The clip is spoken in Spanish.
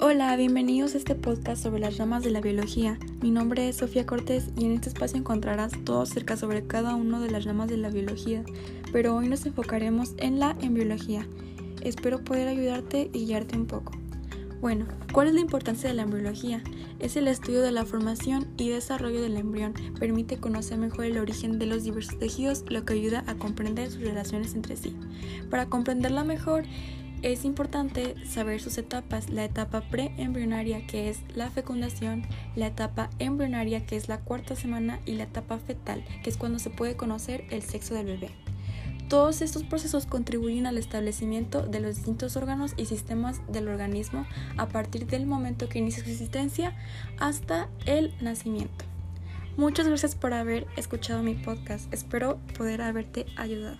Hola, bienvenidos a este podcast sobre las ramas de la biología. Mi nombre es Sofía Cortés y en este espacio encontrarás todo acerca sobre cada una de las ramas de la biología, pero hoy nos enfocaremos en la embriología. Espero poder ayudarte y guiarte un poco. Bueno, ¿cuál es la importancia de la embriología? Es el estudio de la formación y desarrollo del embrión, permite conocer mejor el origen de los diversos tejidos, lo que ayuda a comprender sus relaciones entre sí. Para comprenderla mejor, es importante saber sus etapas, la etapa preembrionaria que es la fecundación, la etapa embrionaria que es la cuarta semana y la etapa fetal que es cuando se puede conocer el sexo del bebé. Todos estos procesos contribuyen al establecimiento de los distintos órganos y sistemas del organismo a partir del momento que inicia su existencia hasta el nacimiento. Muchas gracias por haber escuchado mi podcast. Espero poder haberte ayudado.